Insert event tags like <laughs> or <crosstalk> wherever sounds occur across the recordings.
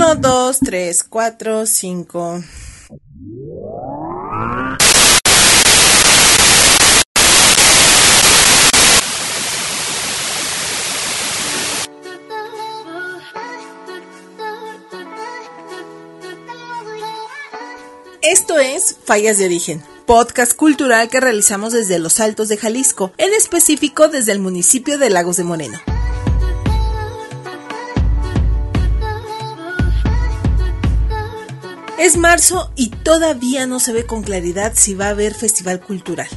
1, 2, 3, 4, 5. Esto es Fallas de Origen, podcast cultural que realizamos desde los Altos de Jalisco, en específico desde el municipio de Lagos de Moreno. Es marzo y todavía no se ve con claridad si va a haber festival cultural.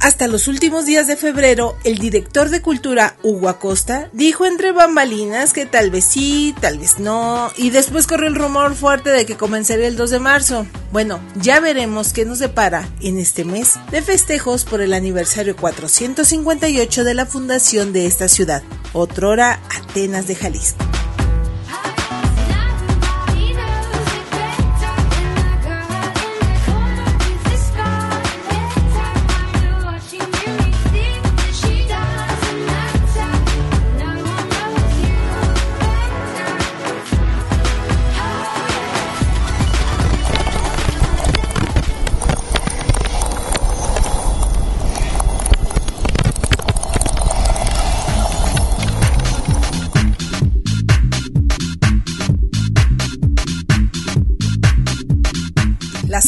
Hasta los últimos días de febrero, el director de cultura, Hugo Acosta, dijo entre bambalinas que tal vez sí, tal vez no, y después corrió el rumor fuerte de que comenzaría el 2 de marzo. Bueno, ya veremos qué nos depara en este mes de festejos por el aniversario 458 de la fundación de esta ciudad, otrora Atenas de Jalisco.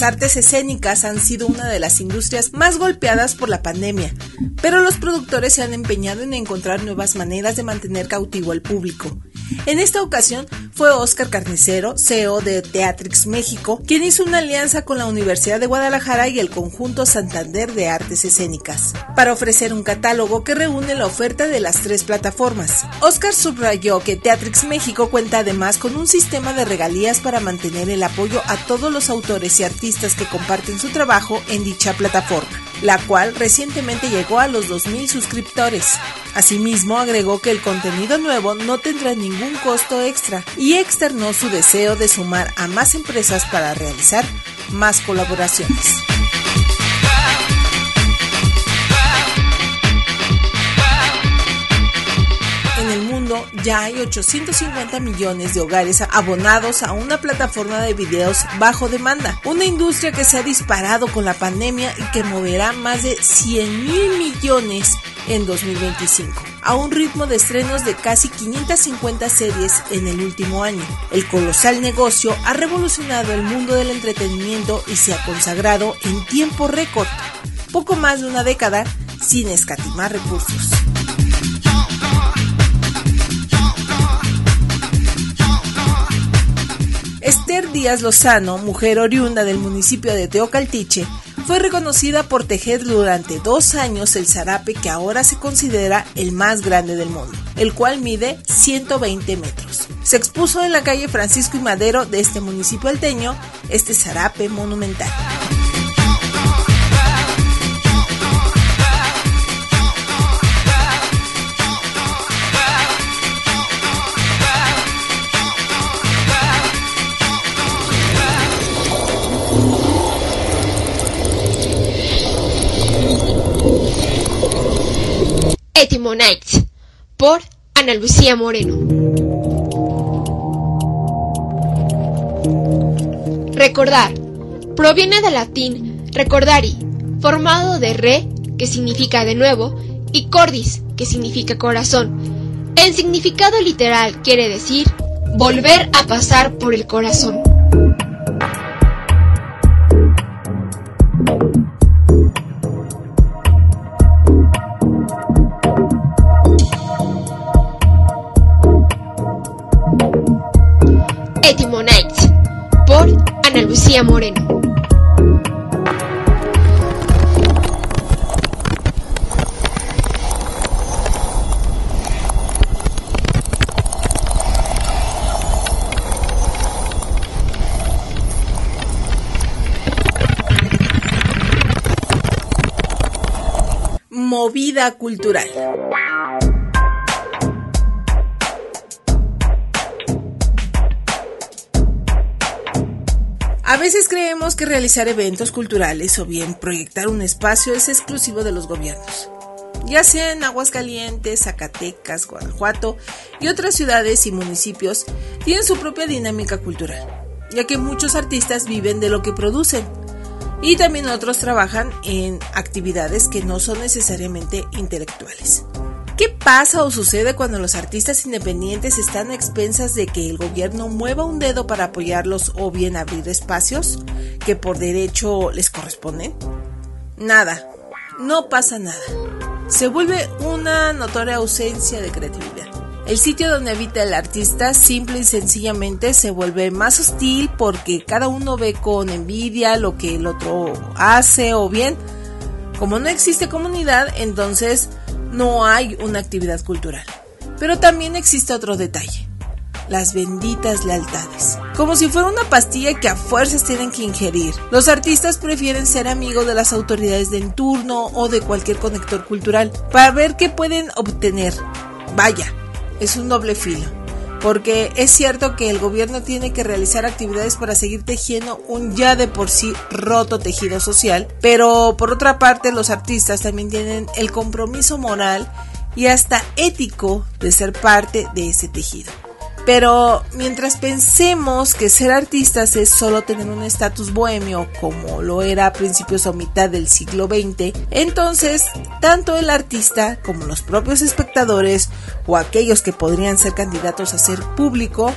Las artes escénicas han sido una de las industrias más golpeadas por la pandemia, pero los productores se han empeñado en encontrar nuevas maneras de mantener cautivo al público. En esta ocasión fue Oscar Carnicero, CEO de Teatrix México, quien hizo una alianza con la Universidad de Guadalajara y el conjunto Santander de Artes Escénicas, para ofrecer un catálogo que reúne la oferta de las tres plataformas. Oscar subrayó que Teatrix México cuenta además con un sistema de regalías para mantener el apoyo a todos los autores y artistas que comparten su trabajo en dicha plataforma, la cual recientemente llegó a los 2.000 suscriptores. Asimismo, agregó que el contenido nuevo no tendrá ningún costo extra y externó su deseo de sumar a más empresas para realizar más colaboraciones. Ya hay 850 millones de hogares abonados a una plataforma de videos bajo demanda, una industria que se ha disparado con la pandemia y que moverá más de 100 mil millones en 2025, a un ritmo de estrenos de casi 550 series en el último año. El colosal negocio ha revolucionado el mundo del entretenimiento y se ha consagrado en tiempo récord, poco más de una década, sin escatimar recursos. Esther Díaz Lozano, mujer oriunda del municipio de Teocaltiche, fue reconocida por tejer durante dos años el zarape que ahora se considera el más grande del mundo, el cual mide 120 metros. Se expuso en la calle Francisco y Madero de este municipio alteño este zarape monumental. Por Ana Lucía Moreno. Recordar proviene del latín recordari, formado de re, que significa de nuevo, y cordis, que significa corazón. El significado literal quiere decir volver a pasar por el corazón. Cultural. A veces creemos que realizar eventos culturales o bien proyectar un espacio es exclusivo de los gobiernos. ya sea en Aguascalientes, Zacatecas, Guanajuato y otras ciudades y municipios, tienen su propia dinámica cultural, ya que muchos artistas viven de lo que producen y también otros trabajan en actividades que no son necesariamente intelectuales. ¿Qué pasa o sucede cuando los artistas independientes están a expensas de que el gobierno mueva un dedo para apoyarlos o bien abrir espacios que por derecho les corresponden? Nada, no pasa nada. Se vuelve una notoria ausencia de creatividad. El sitio donde habita el artista simple y sencillamente se vuelve más hostil porque cada uno ve con envidia lo que el otro hace o bien, como no existe comunidad, entonces no hay una actividad cultural. Pero también existe otro detalle, las benditas lealtades. Como si fuera una pastilla que a fuerzas tienen que ingerir. Los artistas prefieren ser amigos de las autoridades de turno o de cualquier conector cultural para ver qué pueden obtener. Vaya, es un doble filo. Porque es cierto que el gobierno tiene que realizar actividades para seguir tejiendo un ya de por sí roto tejido social, pero por otra parte los artistas también tienen el compromiso moral y hasta ético de ser parte de ese tejido. Pero mientras pensemos que ser artistas es solo tener un estatus bohemio como lo era a principios o mitad del siglo XX, entonces tanto el artista como los propios espectadores o aquellos que podrían ser candidatos a ser público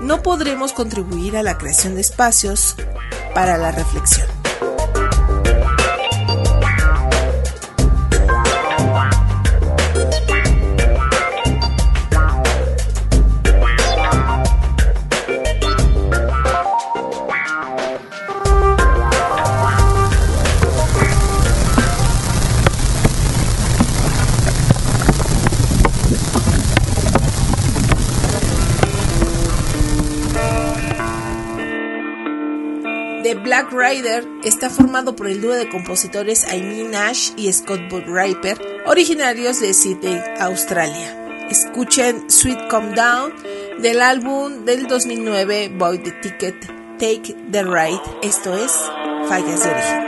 no podremos contribuir a la creación de espacios para la reflexión. Black Rider está formado por el dúo de compositores Amy Nash y Scott Riper, originarios de Sydney, Australia. Escuchen Sweet Come Down del álbum del 2009 Boy the Ticket, Take the Ride, esto es Fallas de Origen.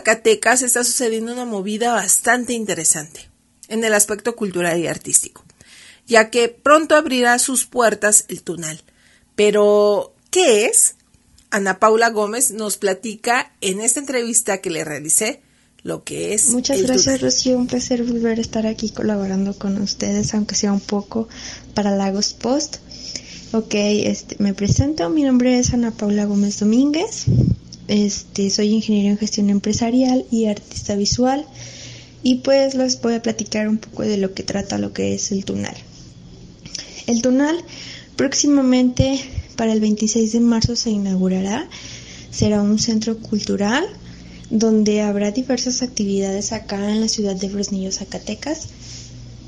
Zacatecas, está sucediendo una movida bastante interesante en el aspecto cultural y artístico, ya que pronto abrirá sus puertas el túnel. Pero, ¿qué es? Ana Paula Gómez nos platica en esta entrevista que le realicé lo que es. Muchas gracias, Rocío. Un placer volver a estar aquí colaborando con ustedes, aunque sea un poco para Lagos Post. Ok, este, me presento, mi nombre es Ana Paula Gómez Domínguez, este, soy ingeniero en gestión empresarial y artista visual y pues les voy a platicar un poco de lo que trata lo que es el Tunal. El Tunal próximamente para el 26 de marzo se inaugurará, será un centro cultural donde habrá diversas actividades acá en la ciudad de Fresnillo, Zacatecas.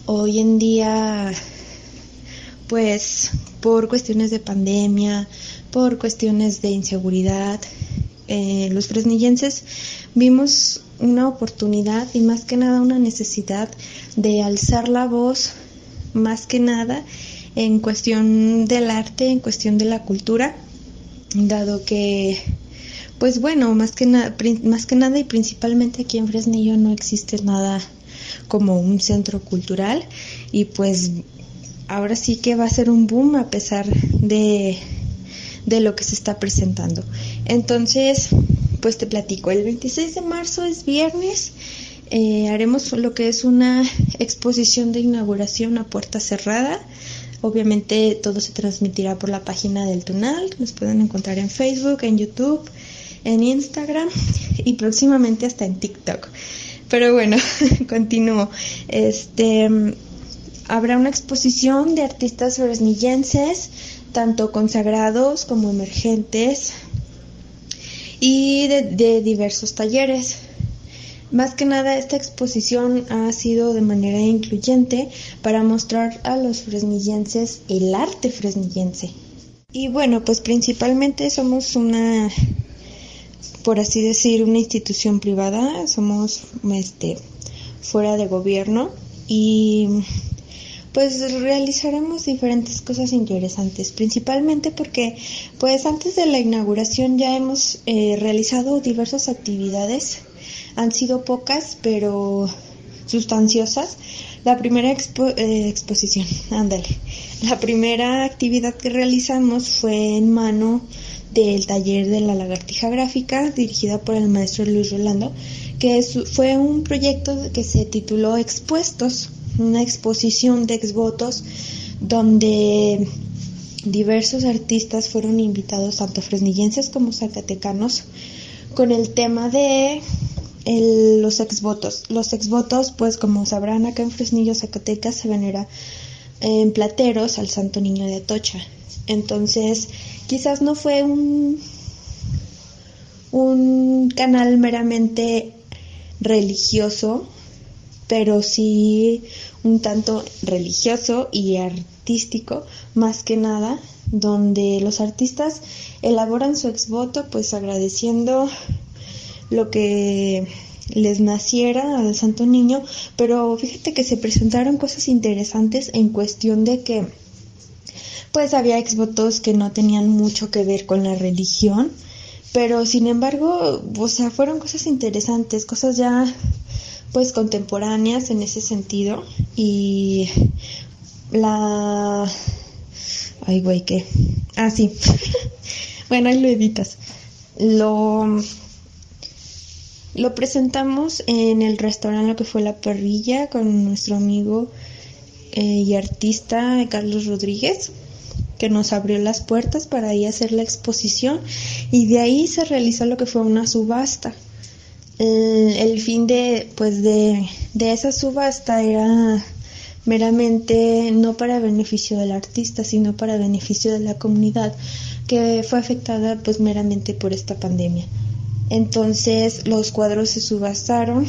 Hoy en día pues por cuestiones de pandemia, por cuestiones de inseguridad, eh, los fresnillenses vimos una oportunidad y más que nada una necesidad de alzar la voz, más que nada en cuestión del arte, en cuestión de la cultura, dado que, pues bueno, más que, más que nada y principalmente aquí en Fresnillo no existe nada como un centro cultural y pues ahora sí que va a ser un boom a pesar de, de lo que se está presentando. Entonces, pues te platico, el 26 de marzo es viernes, eh, haremos lo que es una exposición de inauguración a puerta cerrada. Obviamente todo se transmitirá por la página del Tunal, nos pueden encontrar en Facebook, en YouTube, en Instagram y próximamente hasta en TikTok. Pero bueno, <laughs> continúo. Este habrá una exposición de artistas fresnillenses, tanto consagrados como emergentes, y de, diversos talleres. Más que nada, esta exposición ha sido de manera incluyente para mostrar a los fresnillenses el arte fresnillense. Y bueno, pues principalmente somos una, por así decir, una institución privada, somos este, fuera de gobierno y pues realizaremos diferentes cosas interesantes, principalmente porque pues antes de la inauguración ya hemos eh, realizado diversas actividades, han sido pocas pero sustanciosas. La primera eh, exposición, <laughs> ándale, la primera actividad que realizamos fue en mano del taller de la lagartija gráfica dirigida por el maestro Luis Rolando, que fue un proyecto que se tituló Expuestos una exposición de exvotos donde diversos artistas fueron invitados, tanto fresnillenses como zacatecanos, con el tema de los exvotos. Los exvotos, pues como sabrán, acá en Fresnillo, Zacatecas, se venera en plateros al Santo Niño de Atocha. Entonces, quizás no fue un, un canal meramente religioso, pero sí un tanto religioso y artístico, más que nada, donde los artistas elaboran su exvoto pues agradeciendo lo que les naciera al Santo Niño, pero fíjate que se presentaron cosas interesantes en cuestión de que pues había exvotos que no tenían mucho que ver con la religión, pero sin embargo, o sea, fueron cosas interesantes, cosas ya pues contemporáneas en ese sentido. Y la ay güey qué ah sí. <laughs> Bueno ahí lo editas. Lo lo presentamos en el restaurante lo que fue la parrilla con nuestro amigo eh, y artista Carlos Rodríguez que nos abrió las puertas para ahí hacer la exposición. Y de ahí se realizó lo que fue una subasta el, fin de, pues de, de esa subasta era meramente no para beneficio del artista, sino para beneficio de la comunidad que fue afectada pues meramente por esta pandemia. Entonces los cuadros se subastaron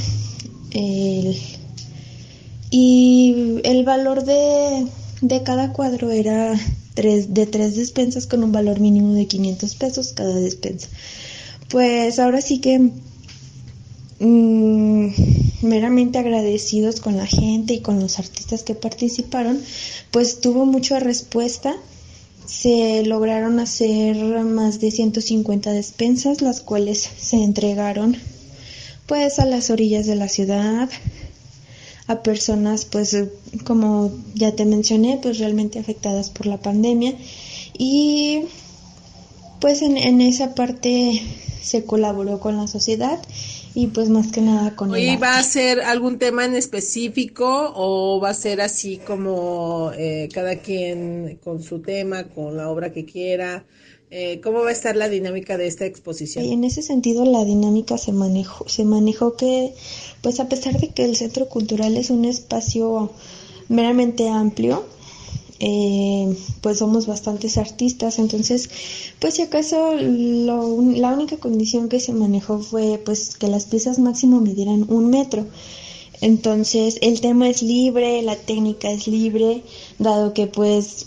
y el valor de, de cada cuadro era tres, de tres despensas con un valor mínimo de 500 pesos cada despensa. Pues ahora sí que Mm, meramente agradecidos con la gente y con los artistas que participaron, pues tuvo mucha respuesta. Se lograron hacer más de 150 despensas, las cuales se entregaron pues a las orillas de la ciudad, a personas pues como ya te mencioné, pues realmente afectadas por la pandemia y pues en, en esa parte se colaboró con la sociedad y pues más que nada con ¿Y va a ser algún tema en específico o va a ser así como eh, cada quien con su tema, con la obra que quiera? Eh, ¿Cómo va a estar la dinámica de esta exposición? En ese sentido, la dinámica se manejó, se manejó que, pues a pesar de que el Centro Cultural es un espacio meramente amplio, eh, pues somos bastantes artistas, entonces, pues si acaso la única condición que se manejó fue pues que las piezas máximo midieran un metro. Entonces, el tema es libre, la técnica es libre, dado que pues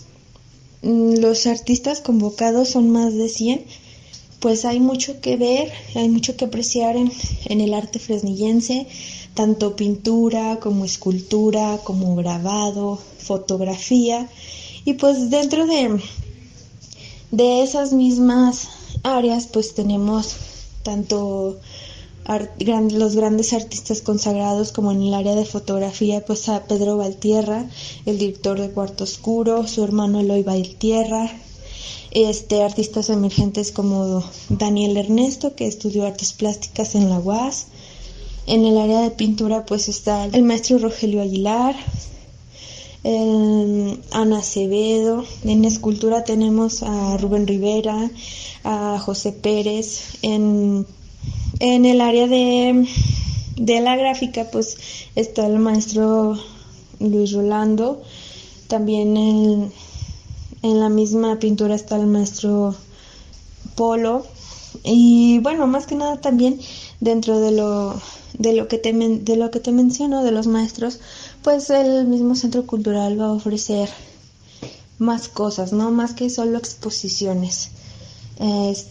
mm, los artistas convocados son más de 100, pues hay mucho que ver, hay mucho que apreciar en, en el arte fresnillense, tanto pintura como escultura, como grabado, fotografía. Y pues dentro de, de esas mismas áreas pues tenemos tanto los grandes artistas consagrados como en el área de fotografía pues a Pedro Valtierra, el director de Cuarto Oscuro, su hermano Eloy Valtierra, este, artistas emergentes como Daniel Ernesto que estudió artes plásticas en la UAS, en el área de pintura pues está el maestro Rogelio Aguilar, Ana Acevedo, en escultura tenemos a Rubén Rivera, a José Pérez, en, en el área de, de la gráfica pues está el maestro Luis Rolando, también en, en la misma pintura está el maestro Polo y bueno, más que nada también dentro de lo de lo que te, de lo que te menciono de los maestros, pues el mismo centro cultural va a ofrecer más cosas, no más que solo exposiciones.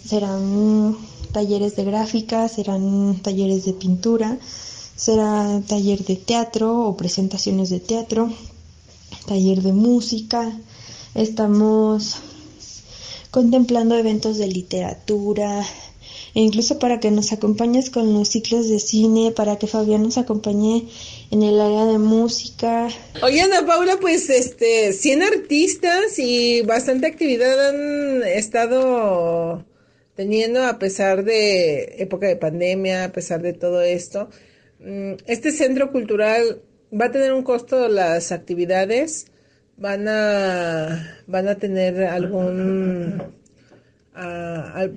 serán talleres de gráfica, serán talleres de pintura, será taller de teatro o presentaciones de teatro, taller de música. Estamos contemplando eventos de literatura, e incluso para que nos acompañes con los ciclos de cine, para que Fabián nos acompañe en el área de música. Oye, Ana Paula, pues este, 100 artistas y bastante actividad han estado teniendo a pesar de época de pandemia, a pesar de todo esto. Mm, este centro cultural va a tener un costo las actividades, van a van a tener algún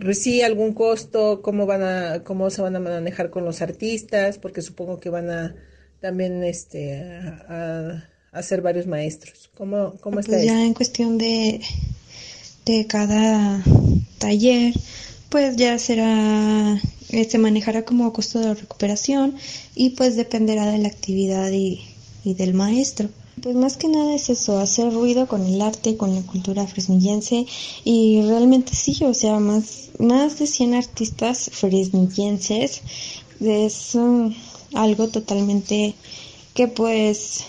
pues sí, algún costo, cómo van a, cómo se van a manejar con los artistas, porque supongo que van a también este a, hacer varios maestros. ¿Cómo, cómo pues está Ya en cuestión de, de cada taller, pues ya será, se manejará como costo de recuperación y pues dependerá de la actividad y, y del maestro. Pues más que nada es eso, hacer ruido con el arte, con la cultura fresnillense y realmente sí, o sea, más, más de 100 artistas fresnillenses es algo totalmente que pues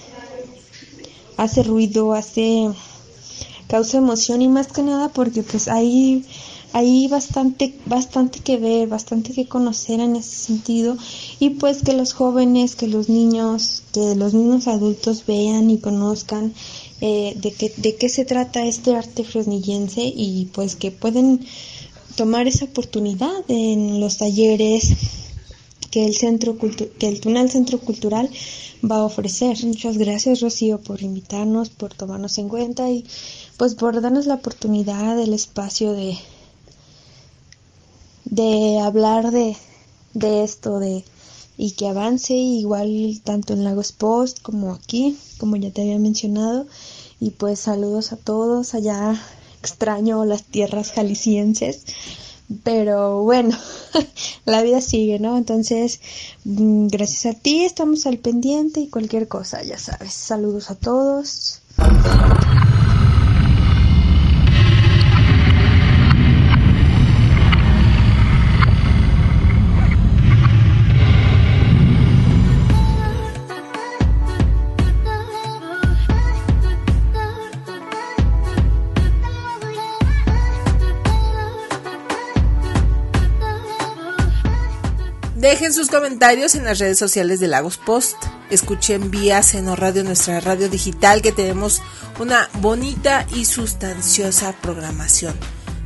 hace ruido, hace causa emoción y más que nada porque pues hay hay bastante, bastante que ver, bastante que conocer en ese sentido y pues que los jóvenes, que los niños, que los mismos adultos vean y conozcan eh, de, qué, de qué se trata este arte fresnillense y pues que pueden tomar esa oportunidad en los talleres que el centro que el Tunal Centro Cultural va a ofrecer. Muchas gracias Rocío por invitarnos, por tomarnos en cuenta y pues por darnos la oportunidad, el espacio de, de hablar de, de esto, de y que avance igual tanto en Lagos Post como aquí, como ya te había mencionado. Y pues saludos a todos, allá extraño las tierras jaliscienses, pero bueno, <laughs> la vida sigue, ¿no? Entonces, mm, gracias a ti estamos al pendiente y cualquier cosa, ya sabes. Saludos a todos. Dejen sus comentarios en las redes sociales de Lagos Post. Escuchen vía Seno Radio, nuestra radio digital, que tenemos una bonita y sustanciosa programación.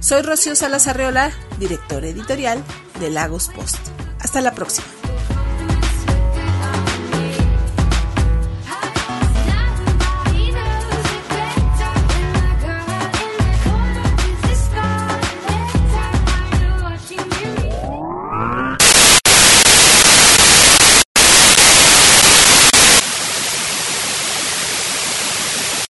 Soy Rocío Salazarreola, director editorial de Lagos Post. Hasta la próxima.